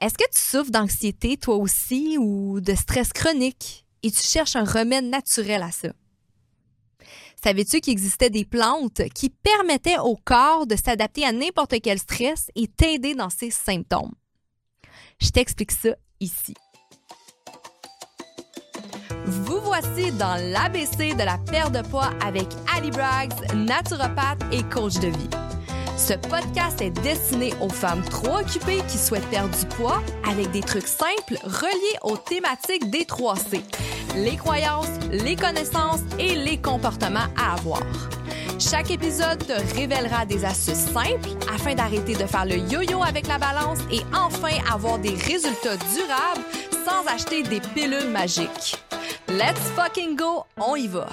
Est-ce que tu souffres d'anxiété toi aussi ou de stress chronique? Et tu cherches un remède naturel à ça? Savais-tu qu'il existait des plantes qui permettaient au corps de s'adapter à n'importe quel stress et t'aider dans ses symptômes? Je t'explique ça ici. Vous voici dans l'ABC de la perte de poids avec Ali Braggs, naturopathe et coach de vie. Ce podcast est destiné aux femmes trop occupées qui souhaitent perdre du poids avec des trucs simples reliés aux thématiques des 3C. Les croyances, les connaissances et les comportements à avoir. Chaque épisode te révélera des astuces simples afin d'arrêter de faire le yo-yo avec la balance et enfin avoir des résultats durables sans acheter des pilules magiques. Let's fucking go, on y va!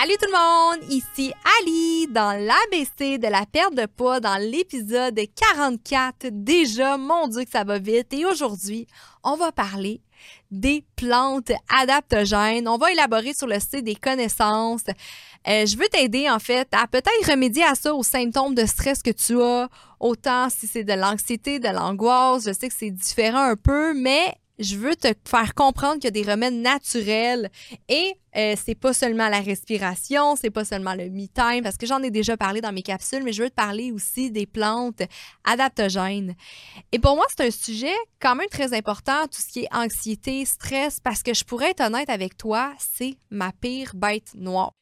Salut tout le monde, ici Ali dans l'ABC de la perte de poids dans l'épisode 44. Déjà, mon Dieu que ça va vite. Et aujourd'hui, on va parler des plantes adaptogènes. On va élaborer sur le site des connaissances. Euh, je veux t'aider en fait à peut-être remédier à ça, aux symptômes de stress que tu as, autant si c'est de l'anxiété, de l'angoisse. Je sais que c'est différent un peu, mais je veux te faire comprendre qu'il y a des remèdes naturels et euh, c'est pas seulement la respiration, c'est pas seulement le me time parce que j'en ai déjà parlé dans mes capsules, mais je veux te parler aussi des plantes adaptogènes. Et pour moi, c'est un sujet quand même très important, tout ce qui est anxiété, stress, parce que je pourrais être honnête avec toi, c'est ma pire bête noire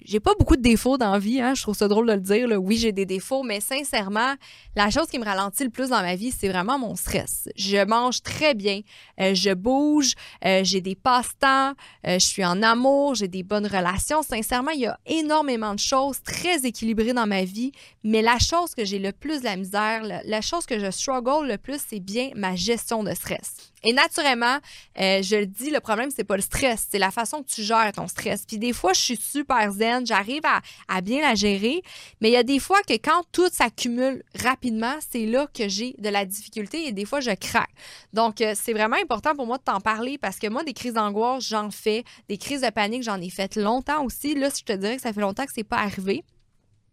j'ai pas beaucoup de défauts dans la vie, hein, je trouve ça drôle de le dire. Oui, j'ai des défauts, mais sincèrement, la chose qui me ralentit le plus dans ma vie, c'est vraiment mon stress. Je mange très bien, euh, je bouge, euh, j'ai des passe-temps, euh, je suis en amour, j'ai des bonnes relations. Sincèrement, il y a énormément de choses très équilibrées dans ma vie, mais la chose que j'ai le plus de la misère, la chose que je struggle le plus, c'est bien ma gestion de stress. Et naturellement, euh, je le dis, le problème, c'est pas le stress, c'est la façon que tu gères ton stress. Puis des fois, je suis super zen, j'arrive à, bien la gérer, mais il y a des fois que quand tout s'accumule rapidement, c'est là que j'ai de la difficulté et des fois, je craque. Donc, euh, c'est vraiment important pour moi de t'en parler parce que moi, des crises d'angoisse, j'en fais. Des crises de panique, j'en ai fait longtemps aussi. Là, je te dirais que ça fait longtemps que c'est pas arrivé.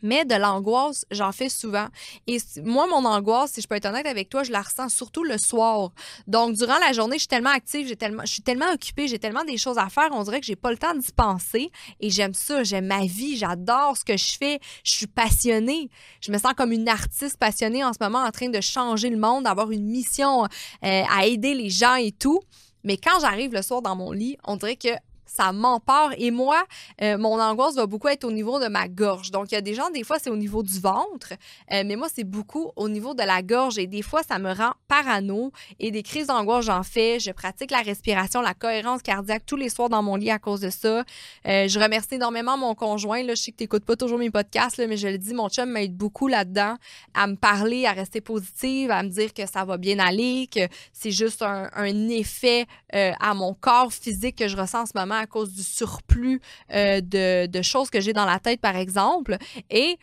Mais de l'angoisse, j'en fais souvent. Et moi, mon angoisse, si je peux être honnête avec toi, je la ressens surtout le soir. Donc, durant la journée, je suis tellement active, j'ai tellement, je suis tellement occupée, j'ai tellement des choses à faire, on dirait que j'ai pas le temps d'y penser. Et j'aime ça, j'aime ma vie, j'adore ce que je fais, je suis passionnée. Je me sens comme une artiste passionnée en ce moment, en train de changer le monde, d'avoir une mission euh, à aider les gens et tout. Mais quand j'arrive le soir dans mon lit, on dirait que ça m'empare. Et moi, euh, mon angoisse va beaucoup être au niveau de ma gorge. Donc, il y a des gens, des fois, c'est au niveau du ventre, euh, mais moi, c'est beaucoup au niveau de la gorge. Et des fois, ça me rend parano. Et des crises d'angoisse, j'en fais. Je pratique la respiration, la cohérence cardiaque tous les soirs dans mon lit à cause de ça. Euh, je remercie énormément mon conjoint. Je sais que tu n'écoutes pas toujours mes podcasts, mais je le dis, mon chum m'aide beaucoup là-dedans à me parler, à rester positive, à me dire que ça va bien aller, que c'est juste un effet à mon corps physique que je ressens en ce moment à cause du surplus euh, de, choses que j'ai dans la tête, par exemple. Et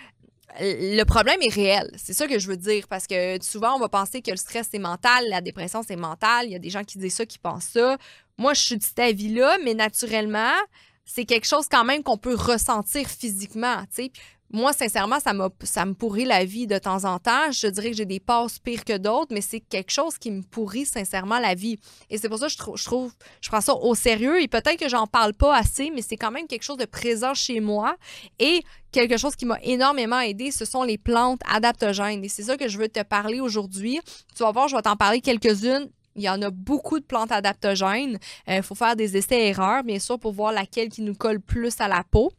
le problème est réel. C'est ça que je veux dire. Parce que souvent, on va penser que le stress, c'est mental, la dépression, c'est mental. Il y a des gens qui disent ça, qui pensent ça. Moi, je suis de cet avis-là, mais naturellement, c'est quelque chose quand même qu'on peut ressentir physiquement. Moi, sincèrement, ça, ça me pourrit la vie de temps en temps. Je dirais que j'ai des passes pires que d'autres, mais c'est quelque chose qui me pourrit sincèrement la vie. Et c'est pour ça que je, trouve, je prends ça au sérieux et peut-être que j'en parle pas assez, mais c'est quand même quelque chose de présent chez moi. Et quelque chose qui m'a énormément aidé, ce sont les plantes adaptogènes. Et c'est ça que je veux te parler aujourd'hui. Tu vas voir, je vais t'en parler quelques-unes. Il y en a beaucoup de plantes adaptogènes. Il euh, faut faire des essais-erreurs, bien sûr, pour voir laquelle qui nous colle plus à la peau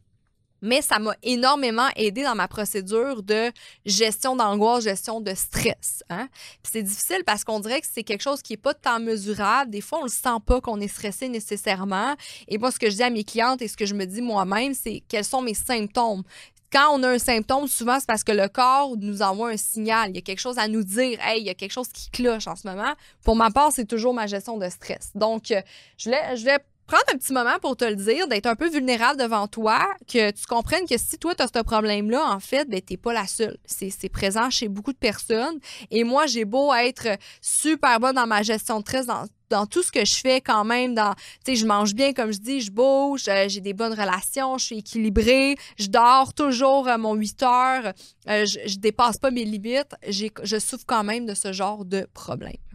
mais ça m'a énormément aidé dans ma procédure de gestion d'angoisse, gestion de stress. Hein. c'est difficile parce qu'on dirait que c'est quelque chose qui n'est pas tant mesurable. Des fois, on ne le sent pas qu'on est stressé nécessairement. Et moi, ce que je dis à mes clientes et ce que je me dis moi-même, c'est quels sont mes symptômes quand on a un symptôme, souvent, c'est parce que le corps nous envoie un signal. Il y a quelque chose à nous dire. Hey, il y a quelque chose qui cloche en ce moment. Pour ma part, c'est toujours ma gestion de stress. Donc, je voulais, je prendre un petit moment pour te le dire, d'être un peu vulnérable devant toi, que tu comprennes que si toi, tu as ce problème-là, en fait, ben, tu n'es pas la seule. C'est présent chez beaucoup de personnes. Et moi, j'ai beau être super bonne dans ma gestion de stress, dans, tout ce que je fais quand même dans tu sais je mange bien comme je dis je bouge euh, j'ai des bonnes relations je suis équilibrée je dors toujours à mon 8 heures euh, je, je dépasse pas mes limites je souffre quand même de ce genre de problème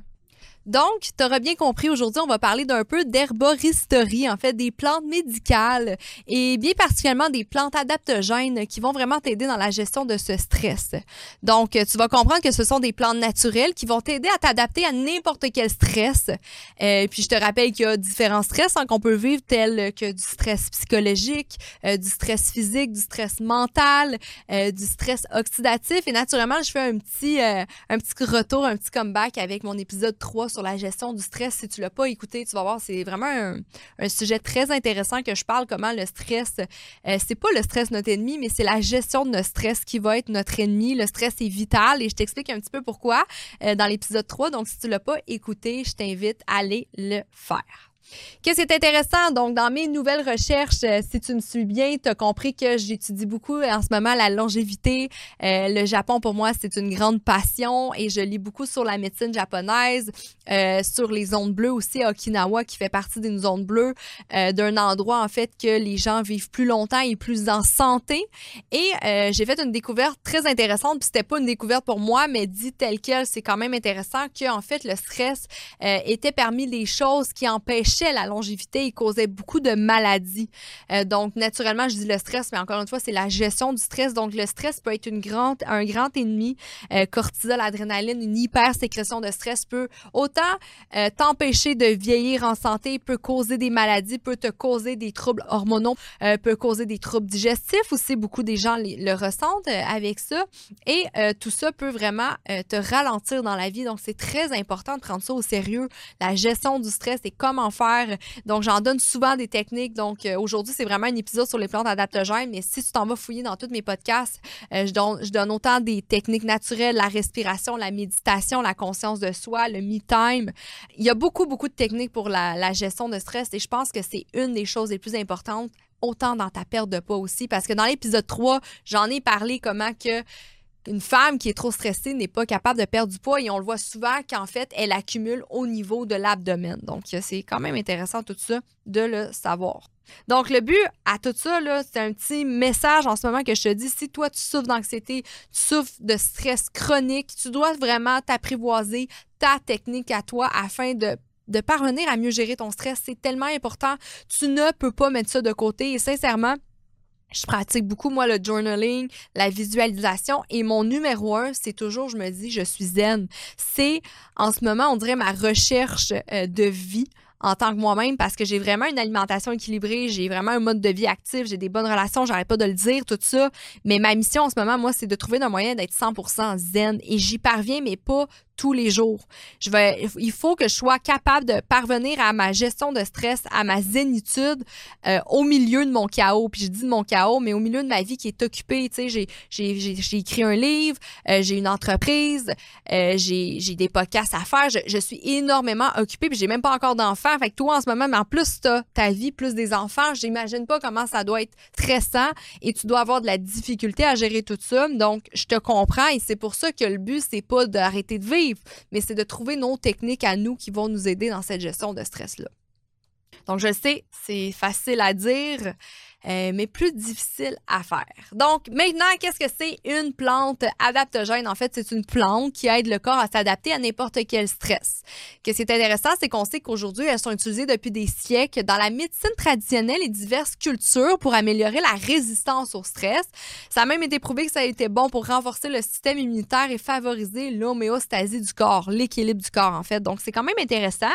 donc, tu auras bien compris, aujourd'hui, on va parler d'un peu d'herboristerie, en fait, des plantes médicales et bien particulièrement des plantes adaptogènes qui vont vraiment t'aider dans la gestion de ce stress. Donc, tu vas comprendre que ce sont des plantes naturelles qui vont t'aider à t'adapter à n'importe quel stress. Euh, puis, je te rappelle qu'il y a différents stress hein, qu'on peut vivre, tels que du stress psychologique, euh, du stress physique, du stress mental, euh, du stress oxydatif. Et naturellement, je fais un petit, un petit retour, un petit comeback avec mon épisode 3 sur la gestion du stress. Si tu l'as pas écouté, tu vas voir, c'est vraiment un, sujet très intéressant que je parle comment le stress, euh, c'est pas le stress notre ennemi, mais c'est la gestion de notre stress qui va être notre ennemi. Le stress est vital et je t'explique un petit peu pourquoi euh, dans l'épisode 3. Donc, si tu l'as pas écouté, je t'invite à aller le faire. Qu'est-ce qui est intéressant? Donc, dans mes nouvelles recherches, euh, si tu me suis bien, tu as compris que j'étudie beaucoup en ce moment la longévité. Euh, le Japon, pour moi, c'est une grande passion et je lis beaucoup sur la médecine japonaise, euh, sur les zones bleues aussi, Okinawa, qui fait partie d'une zone bleue, d'un endroit, en fait, que les gens vivent plus longtemps et plus en santé. Et j'ai fait une découverte très intéressante, puis c'était pas une découverte pour moi, mais dit tel quel, c'est quand même intéressant que, en fait, le stress était parmi les choses qui empêchaient la longévité, il causait beaucoup de maladies. Euh, donc, naturellement, je dis le stress, mais encore une fois, c'est la gestion du stress. Donc, le stress peut être une grande, un grand ennemi. Euh, cortisol, adrénaline, une hyper-sécrétion de stress peut autant euh, t'empêcher de vieillir en santé, peut causer des maladies, peut te causer des troubles hormonaux, peut causer des troubles digestifs aussi. Beaucoup des gens le ressentent avec ça. Et tout ça peut vraiment te ralentir dans la vie. Donc, c'est très important de prendre ça au sérieux. La gestion du stress et comment faire donc, j'en donne souvent des techniques. Donc, euh, aujourd'hui, c'est vraiment un épisode sur les plantes adaptogènes. Mais si tu t'en vas fouiller dans tous mes podcasts, euh, je, donne, autant des techniques naturelles, la respiration, la méditation, la conscience de soi, le me-time. Il y a beaucoup, beaucoup de techniques pour la, la gestion de stress et je pense que c'est une des choses les plus importantes autant dans ta perte de poids aussi. Parce que dans l'épisode 3, j'en ai parlé comment que une femme qui est trop stressée n'est pas capable de perdre du poids et on le voit souvent qu'en fait, elle accumule au niveau de l'abdomen. Donc, c'est quand même intéressant tout ça de le savoir. Donc, le but à tout ça, c'est un petit message en ce moment que je te dis. Si toi, tu souffres d'anxiété, tu souffres de stress chronique, tu dois vraiment t'apprivoiser ta technique à toi afin de de parvenir à mieux gérer ton stress. C'est tellement important. Tu ne peux pas mettre ça de côté. Et sincèrement, je pratique beaucoup, moi, le journaling, la visualisation. Et mon numéro un, c'est toujours, je me dis, je suis zen. C'est, en ce moment, on dirait ma recherche euh, de vie en tant que moi-même parce que j'ai vraiment une alimentation équilibrée, j'ai vraiment un mode de vie actif, j'ai des bonnes relations, j'arrête pas de le dire, tout ça. Mais ma mission en ce moment, moi, c'est de trouver un moyen d'être 100% zen. Et j'y parviens, mais pas tous les jours. Il faut que je sois capable de parvenir à ma gestion de stress, à ma zénitude euh, au milieu de mon chaos. Puis je dis de mon chaos, mais au milieu de ma vie qui est occupée. Tu sais, j'ai, écrit un livre, euh, j'ai une entreprise, euh, j'ai, des podcasts à faire. Je, suis énormément occupée, puis j'ai même pas encore d'enfants. Fait que toi, en ce moment, mais en plus, tu ta vie, plus des enfants. J'imagine pas comment ça doit être stressant et tu dois avoir de la difficulté à gérer tout ça. Donc, je te comprends et c'est pour ça que le but, c'est pas d'arrêter de vivre mais c'est de trouver nos techniques à nous qui vont nous aider dans cette gestion de stress-là. Donc, je sais, c'est facile à dire, euh, mais plus difficile à faire. Donc, maintenant, qu'est-ce que c'est une plante adaptogène? En fait, c'est une plante qui aide le corps à s'adapter à n'importe quel stress. Qu'est-ce qui est intéressant, c'est qu'on sait qu'aujourd'hui, elles sont utilisées depuis des siècles dans la médecine traditionnelle et diverses cultures pour améliorer la résistance au stress. Ça a même été prouvé que ça a été bon pour renforcer le système immunitaire et favoriser l'homéostasie du corps, l'équilibre du corps, en fait. Donc, c'est quand même intéressant.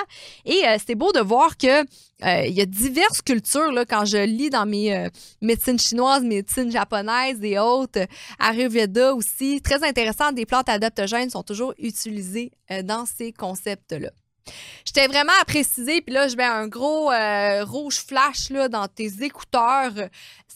Et euh, c'est beau de voir que euh, il y a diverses cultures, là, quand je lis dans mes euh, médecines chinoises, médecine japonaise et autres, Ayurveda aussi, très intéressant, des plantes adaptogènes sont toujours utilisées euh, dans ces concepts-là. J'étais vraiment à préciser, puis là, je mets un gros euh, rouge flash là, dans tes écouteurs.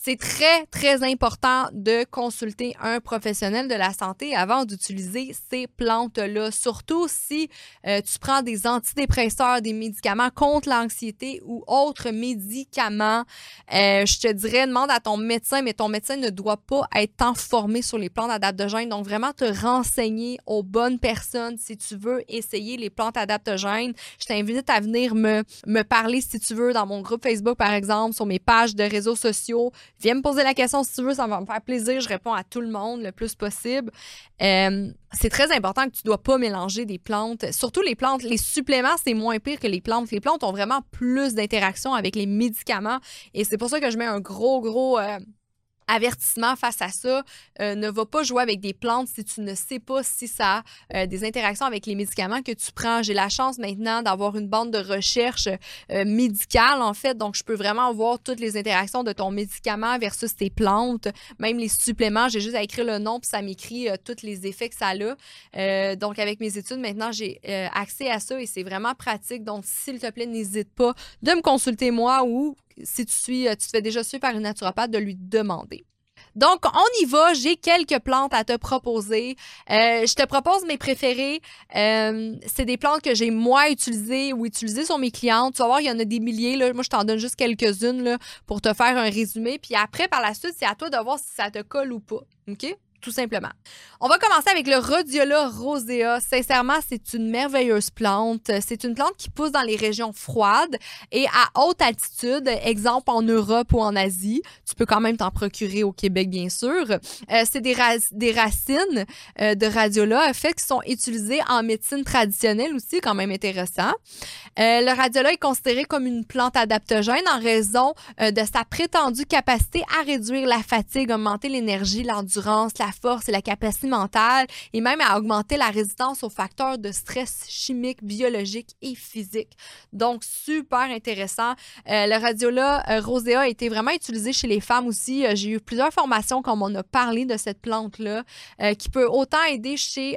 C'est très, très important de consulter un professionnel de la santé avant d'utiliser ces plantes-là. Surtout si euh, tu prends des antidépresseurs, des médicaments contre l'anxiété ou autres médicaments. Euh, je te dirais, demande à ton médecin, mais ton médecin ne doit pas être informé sur les plantes adaptogènes. Donc, vraiment te renseigner aux bonnes personnes si tu veux essayer les plantes adaptogènes. Je t'invite à venir me, me parler si tu veux dans mon groupe Facebook, par exemple, sur mes pages de réseaux sociaux. Viens me poser la question si tu veux, ça va me faire plaisir. Je réponds à tout le monde le plus possible. Euh, c'est très important que tu ne dois pas mélanger des plantes. Surtout les plantes, les suppléments, c'est moins pire que les plantes. Les plantes ont vraiment plus d'interaction avec les médicaments et c'est pour ça que je mets un gros, gros... Euh, avertissement face à ça. Euh, ne va pas jouer avec des plantes si tu ne sais pas si ça a euh, des interactions avec les médicaments que tu prends. J'ai la chance maintenant d'avoir une bande de recherche euh, médicale, en fait. Donc, je peux vraiment voir toutes les interactions de ton médicament versus tes plantes, même les suppléments. J'ai juste à écrire le nom, puis ça m'écrit tous les effets que ça a. donc, avec mes études, maintenant, j'ai accès à ça et c'est vraiment pratique. Donc, s'il te plaît, n'hésite pas de me consulter moi ou si tu, suis, tu te fais déjà suivre par une naturopathe, de lui demander. Donc, on y va. J'ai quelques plantes à te proposer. Euh, je te propose mes préférées. Euh, c'est des plantes que j'ai moins utilisées ou utilisées sur mes clientes. Tu vas voir, il y en a des milliers. Moi, je t'en donne juste quelques-unes pour te faire un résumé. Puis après, par la suite, c'est à toi de voir si ça te colle ou pas. OK? Tout simplement. On va commencer avec le Rhodiola rosea. Sincèrement, c'est une merveilleuse plante. C'est une plante qui pousse dans les régions froides et à haute altitude, exemple en Europe ou en Asie. Tu peux quand même t'en procurer au Québec, bien sûr. Euh, c'est des, racines euh, de Radiola, fait, qui sont utilisées en médecine traditionnelle aussi, quand même intéressant. Euh, le Radiola est considéré comme une plante adaptogène en raison de sa prétendue capacité à réduire la fatigue, augmenter l'énergie, l'endurance, la force et la capacité mentale et même à augmenter la résistance aux facteurs de stress chimique, biologique et physique. Donc, super intéressant. Euh, le radiola euh, rosea a été vraiment utilisé chez les femmes aussi. Euh, j'ai eu plusieurs formations comme on a parlé de cette plante-là qui peut autant aider chez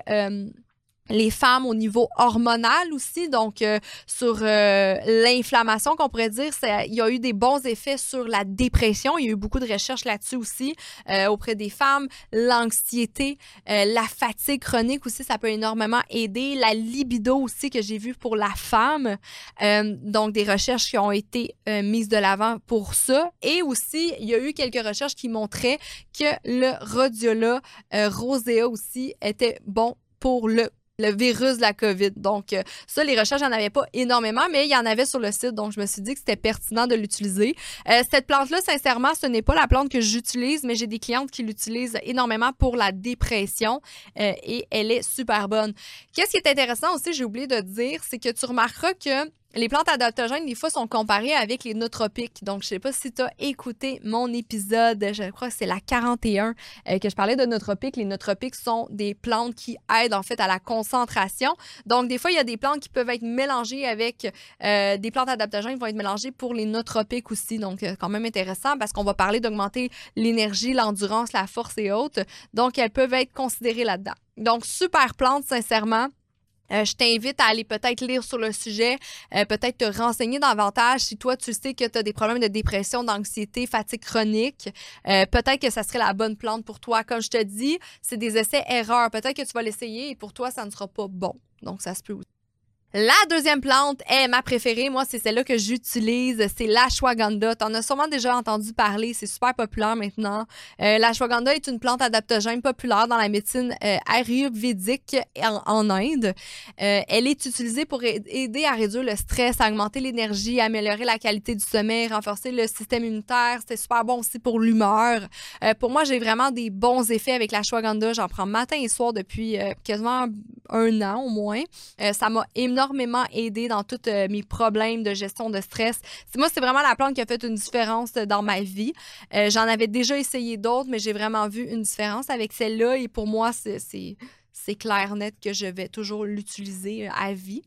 les femmes au niveau hormonal aussi, donc euh, sur euh, l'inflammation qu'on pourrait dire, il y a eu des bons effets sur la dépression. Il y a eu beaucoup de recherches là-dessus aussi euh, auprès des femmes. L'anxiété, la fatigue chronique aussi, ça peut énormément aider. La libido aussi que j'ai vu pour la femme. donc des recherches qui ont été mises de l'avant pour ça. Et aussi, il y a eu quelques recherches qui montraient que le rhodiola rosea aussi était bon pour le le virus de la COVID. Donc, euh, ça, les recherches, j'en avais pas énormément, mais il y en avait sur le site. Donc, je me suis dit que c'était pertinent de l'utiliser. Euh, cette plante-là, sincèrement, ce n'est pas la plante que j'utilise, mais j'ai des clientes qui l'utilisent énormément pour la dépression euh, et elle est super bonne. Qu'est-ce qui est intéressant aussi, j'ai oublié de dire, c'est que tu remarqueras que les plantes adaptogènes, des fois, sont comparées avec les nootropiques. Donc, je sais pas si tu as écouté mon épisode, je crois que c'est la 41, euh, que je parlais de nootropiques. Les nootropiques sont des plantes qui aident, en fait, à la concentration. Donc, des fois, il y a des plantes qui peuvent être mélangées avec euh, des plantes adaptogènes qui vont être mélangées pour les nootropiques aussi. Donc, c'est quand même intéressant parce qu'on va parler d'augmenter l'énergie, l'endurance, la force et autres. Donc, elles peuvent être considérées là-dedans. Donc, super plante, sincèrement. Euh, je t'invite à aller peut-être lire sur le sujet, euh, peut-être te renseigner davantage si toi tu sais que tu as des problèmes de dépression, d'anxiété, fatigue chronique. Euh, peut-être que ça serait la bonne plante pour toi. Comme je te dis, c'est des essais-erreurs. Peut-être que tu vas l'essayer et pour toi, ça ne sera pas bon. Donc, ça se peut aussi. La deuxième plante est ma préférée. Moi, c'est celle-là que j'utilise. C'est l'ashwagandha. Tu en as sûrement déjà entendu parler. C'est super populaire maintenant. Euh, l'ashwagandha est une plante adaptogène populaire dans la médecine euh, ayurvédique en, Inde. Euh, elle est utilisée pour aider à réduire le stress, à augmenter l'énergie, améliorer la qualité du sommeil, renforcer le système immunitaire. C'est super bon aussi pour l'humeur. Euh, pour moi, j'ai vraiment des bons effets avec l'ashwagandha. J'en prends matin et soir depuis quasiment un an au moins. ça m'a énormément énormément aidé dans tous euh, mes problèmes de gestion de stress. Moi, c'est vraiment la plante qui a fait une différence euh, dans ma vie. Euh, j'en avais déjà essayé d'autres, mais j'ai vraiment vu une différence avec celle-là. Et pour moi, c'est clair net que je vais toujours l'utiliser à vie.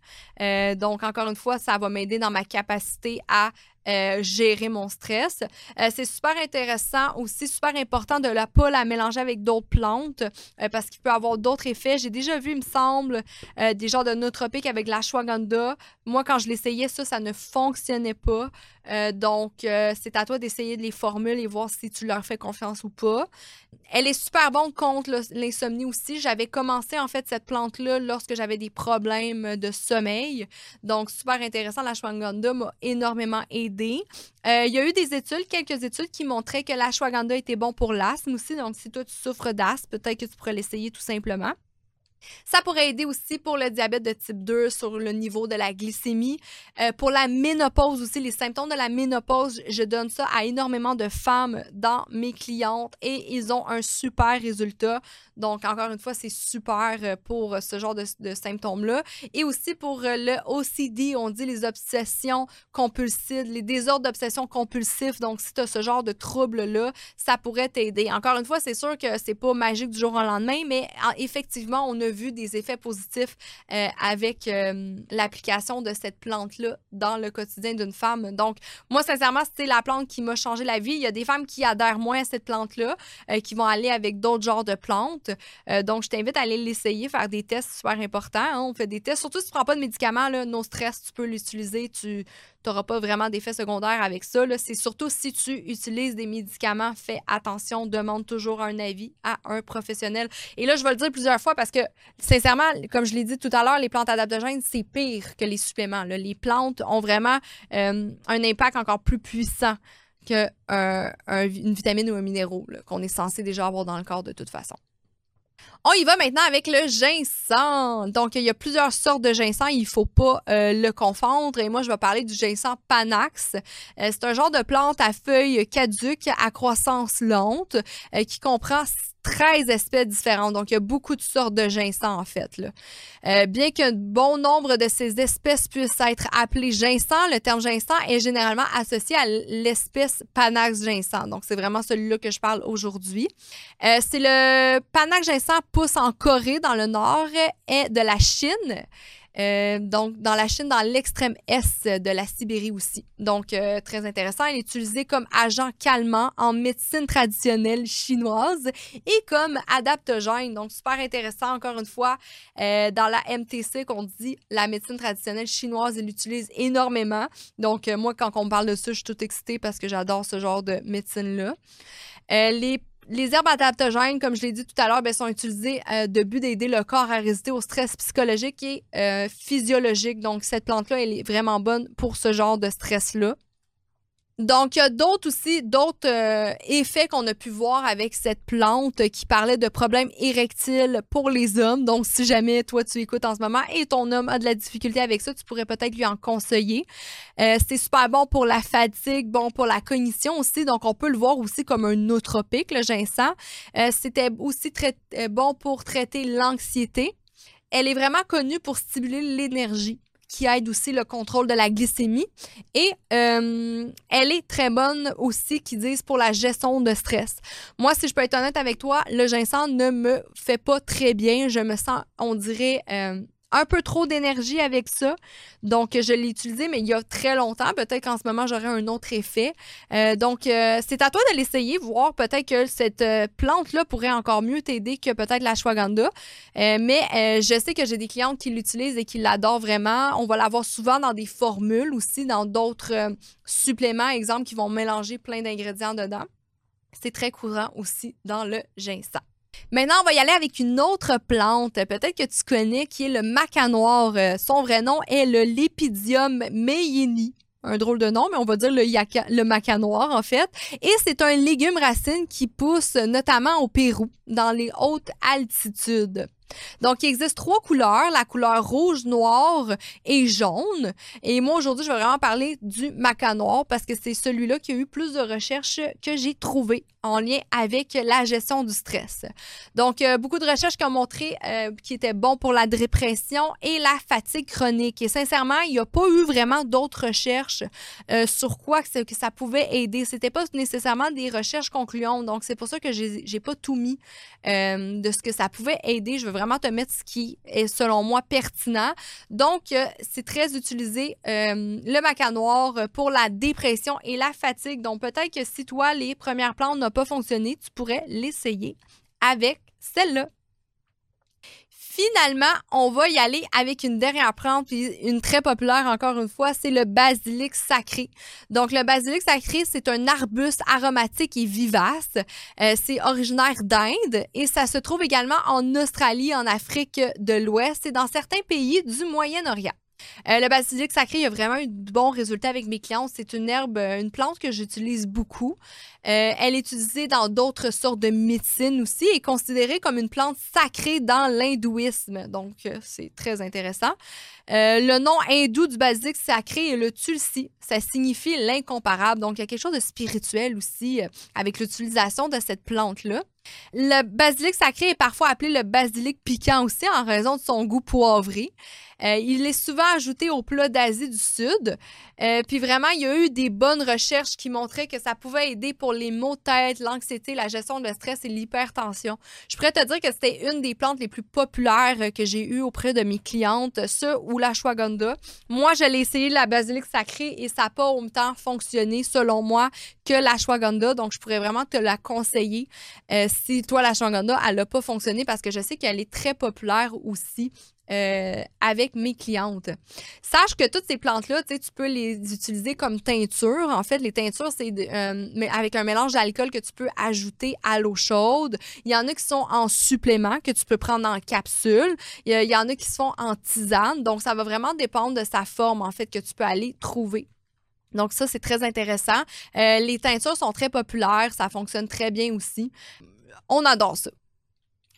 donc, encore une fois, ça va m'aider dans ma capacité à euh, gérer mon stress. Euh, c'est super intéressant aussi, super important de ne pas la mélanger avec d'autres plantes parce qu'il peut avoir d'autres effets. J'ai déjà vu, il me semble, des genres de nootropiques avec l'ashwagandha. Moi, quand je l'essayais, ça, ça ne fonctionnait pas. donc, c'est à toi d'essayer de les formules et voir si tu leur fais confiance ou pas. Elle est super bonne contre l'insomnie aussi. J'avais commencé en fait cette plante-là lorsque j'avais des problèmes de sommeil. Donc, super intéressant. La m'a énormément aidé. Euh, il y a eu des études, quelques études qui montraient que la l'ashwagandha était bon pour l'asthme aussi. Donc, si toi, tu souffres d'asthme, peut-être que tu pourrais l'essayer tout simplement. Ça pourrait aider aussi pour le diabète de type 2 sur le niveau de la glycémie. Euh, pour la ménopause aussi, les symptômes de la ménopause, je donne ça à énormément de femmes dans mes clientes et ils ont un super résultat. Donc, encore une fois, c'est super euh, pour ce genre de, symptômes-là. Et aussi pour euh, le OCD, on dit les obsessions compulsives, les désordres d'obsession compulsifs. Donc, si tu as ce genre de troubles-là, ça pourrait t'aider. Encore une fois, c'est sûr que c'est pas magique du jour au lendemain, mais effectivement, on a vu des effets positifs euh, avec l'application de cette plante-là dans le quotidien d'une femme. Donc, moi, sincèrement, c'est la plante qui m'a changé la vie. Il y a des femmes qui adhèrent moins à cette plante-là, qui vont aller avec d'autres genres de plantes. Euh, donc, je t'invite à aller l'essayer, faire des tests super importants. Hein. On fait des tests. Surtout si tu ne prends pas de médicaments, là, no stress, tu peux l'utiliser. Tu n'auras pas vraiment d'effets secondaires avec ça. C'est surtout si tu utilises des médicaments, fais attention, demande toujours un avis à un professionnel. Et là, je vais le dire plusieurs fois parce que, sincèrement, comme je l'ai dit tout à l'heure, les plantes adaptogènes, c'est pire que les suppléments. Les plantes ont vraiment euh, un impact encore plus puissant qu'une une vitamine ou un minéraux qu'on est censé déjà avoir dans le corps de toute façon. On y va maintenant avec le ginseng. Donc, il y a plusieurs sortes de ginseng. Il ne faut pas euh, le confondre. Et moi, je vais parler du ginseng panax. Euh, c'est un genre de plante à feuilles caduques à croissance lente euh, qui comprend 13 espèces différentes. Donc, il y a beaucoup de sortes de ginseng, en fait. Bien qu'un bon nombre de ces espèces puissent être appelées ginseng, le terme ginseng est généralement associé à l'espèce Panax ginseng. Donc, c'est vraiment celui-là que je parle aujourd'hui. C'est le Panax ginseng pousse en Corée, dans le nord, et de la Chine. Euh, donc, dans la Chine, dans l'extrême est de la Sibérie aussi. Donc, euh, très intéressant. Il est utilisé comme agent calmant en médecine traditionnelle chinoise et comme adaptogène. Donc, super intéressant, encore une fois, euh, dans la MTC qu'on dit la médecine traditionnelle chinoise, il l'utilise énormément. Donc, moi, quand on me parle de ça, je suis toute excitée parce que j'adore ce genre de médecine-là. les les herbes adaptogènes, comme je l'ai dit tout à l'heure, ben, sont utilisées euh, de but d'aider le corps à résister au stress psychologique et euh, physiologique. Donc, cette plante-là, elle est vraiment bonne pour ce genre de stress-là. Donc, il y a d'autres aussi, d'autres euh, effets qu'on a pu voir avec cette plante qui parlait de problèmes érectiles pour les hommes. Donc, si jamais toi tu écoutes en ce moment et ton homme a de la difficulté avec ça, tu pourrais peut-être lui en conseiller. Euh, c'est super bon pour la fatigue, bon pour la cognition aussi. Donc, on peut le voir aussi comme un nootropique, le ginseng. Euh, c'était aussi très bon pour traiter l'anxiété. Elle est vraiment connue pour stimuler l'énergie qui aide aussi le contrôle de la glycémie. Et euh, elle est très bonne aussi, qui disent, pour la gestion de stress. Moi, si je peux être honnête avec toi, le ginseng ne me fait pas très bien. Je me sens, on dirait, euh, un peu trop d'énergie avec ça. Donc, je l'ai utilisé, mais il y a très longtemps. Peut-être qu'en ce moment, j'aurai un autre effet. Euh, donc, euh, c'est à toi de l'essayer, voir peut-être que cette euh, plante-là pourrait encore mieux t'aider que peut-être la shwaganda. mais je sais que j'ai des clientes qui l'utilisent et qui l'adorent vraiment. On va l'avoir souvent dans des formules aussi, dans d'autres suppléments, exemple, qui vont mélanger plein d'ingrédients dedans. C'est très courant aussi dans le ginseng. Maintenant, on va y aller avec une autre plante, peut-être que tu connais, qui est le maca noir. Euh, son vrai nom est le Lepidium meyeni un drôle de nom, mais on va dire le, le maca noir, en fait. Et c'est un légume racine qui pousse notamment au Pérou, dans les hautes altitudes. Donc, il existe trois couleurs, la couleur rouge, noir et jaune. Et moi, aujourd'hui, je vais vraiment parler du maca noir parce que c'est celui-là qui a eu plus de recherches que j'ai trouvées en lien avec la gestion du stress. Donc, euh, beaucoup de recherches qui ont montré euh, qu'il était bon pour la dépression et la fatigue chronique. Et sincèrement, il n'y a pas eu vraiment d'autres recherches euh, sur quoi que, ça pouvait aider. C'était pas nécessairement des recherches concluantes. Donc, c'est pour ça que j'ai pas tout mis de ce que ça pouvait aider. Je veux vraiment te mettre ce qui est, selon moi, pertinent. Donc, euh, c'est très utilisé, euh, le maca noir, pour la dépression et la fatigue. Donc, peut-être que si toi, les premières plantes n'ont pas fonctionné, tu pourrais l'essayer avec celle-là. Finalement, on va y aller avec une dernière plante, puis une très populaire encore une fois, c'est le basilic sacré. Donc, le basilic sacré, c'est un arbuste aromatique et vivace. Euh, c'est originaire d'Inde et ça se trouve également en Australie, en Afrique de l'Ouest et dans certains pays du Moyen-Orient. Euh, le basilic sacré, il a vraiment eu de bons résultats avec mes clients. C'est une herbe, euh, une plante que j'utilise beaucoup. Euh, elle est utilisée dans d'autres sortes de médecine aussi et considérée comme une plante sacrée dans l'hindouisme. Donc, c'est très intéressant. le nom hindou du basilic sacré est le tulsi. Ça signifie l'incomparable. Donc, il y a quelque chose de spirituel aussi avec l'utilisation de cette plante-là. Le basilic sacré est parfois appelé le basilic piquant aussi en raison de son goût poivré. Euh, il est souvent ajouté aux plats d'Asie du Sud. Euh, puis vraiment, il y a eu des bonnes recherches qui montraient que ça pouvait aider pour les maux de tête, l'anxiété, la gestion de stress et l'hypertension. Je pourrais te dire que c'était une des plantes les plus populaires que j'ai eues auprès de mes clientes, ce ou la shwaganda. Moi, je l'ai essayé la basilic sacrée et ça n'a pas autant fonctionné, selon moi, que la shwaganda. Donc, je pourrais vraiment te la conseiller euh, si toi, la shwaganda, elle n'a pas fonctionné parce que je sais qu'elle est très populaire aussi euh, avec mes clientes. Sache que toutes ces plantes-là, tu peux les utiliser comme teinture. En fait, les teintures, c'est euh, avec un mélange d'alcool que tu peux ajouter à l'eau chaude. Il y en a qui sont en supplément, que tu peux prendre en capsule. Il y, en a qui se font en tisane. Donc, ça va vraiment dépendre de sa forme, en fait, que tu peux aller trouver. Donc ça, c'est très intéressant. Euh, les teintures sont très populaires, ça fonctionne très bien aussi. On adore ça.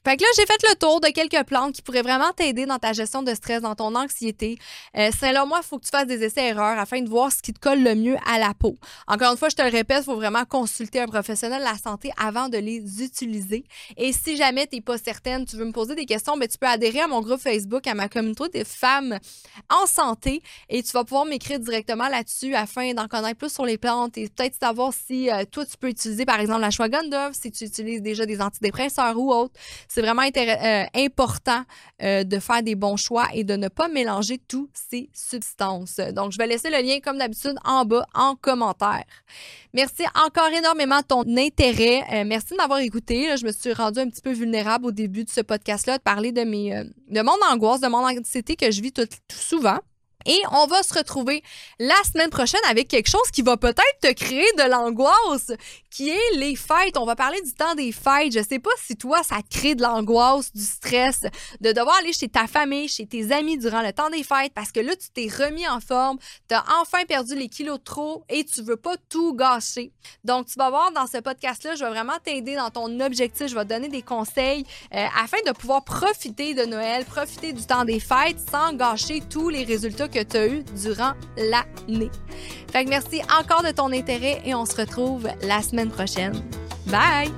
Fait que là, j'ai fait le tour de quelques plantes qui pourraient vraiment t'aider dans ta gestion de stress, dans ton anxiété. Euh, là, moi, il faut que tu fasses des essais-erreurs afin de voir ce qui te colle le mieux à la peau. Encore une fois, je te le répète, il faut vraiment consulter un professionnel de la santé avant de les utiliser. Et si jamais tu n'es pas certaine, tu veux me poser des questions, ben, tu peux adhérer à mon groupe Facebook, à ma communauté des femmes en santé et tu vas pouvoir m'écrire directement là-dessus afin d'en connaître plus sur les plantes et peut-être savoir si euh, toi, tu peux utiliser, par exemple, la shwaganda, si tu utilises déjà des antidépresseurs ou autres. C'est vraiment euh, important euh, de faire des bons choix et de ne pas mélanger toutes ces substances. Donc, je vais laisser le lien, comme d'habitude, en bas en commentaire. Merci encore énormément de ton intérêt. Euh, merci de m'avoir écouté. je me suis rendue un petit peu vulnérable au début de ce podcast-là, de parler de, de mon angoisse, de mon anxiété que je vis tout souvent. Et on va se retrouver la semaine prochaine avec quelque chose qui va peut-être te créer de l'angoisse, qui est les fêtes. On va parler du temps des fêtes. Je sais pas si toi, ça te crée de l'angoisse, du stress, de devoir aller chez ta famille, chez tes amis durant le temps des fêtes parce que là, tu t'es remis en forme, tu as enfin perdu les kilos trop et tu veux pas tout gâcher. Donc, tu vas voir dans ce podcast-là, je vais vraiment t'aider dans ton objectif. Je vais te donner des conseils euh, afin de pouvoir profiter de Noël, profiter du temps des fêtes sans gâcher tous les résultats que tu as eu durant l'année. Fait que merci encore de ton intérêt et on se retrouve la semaine prochaine. Bye!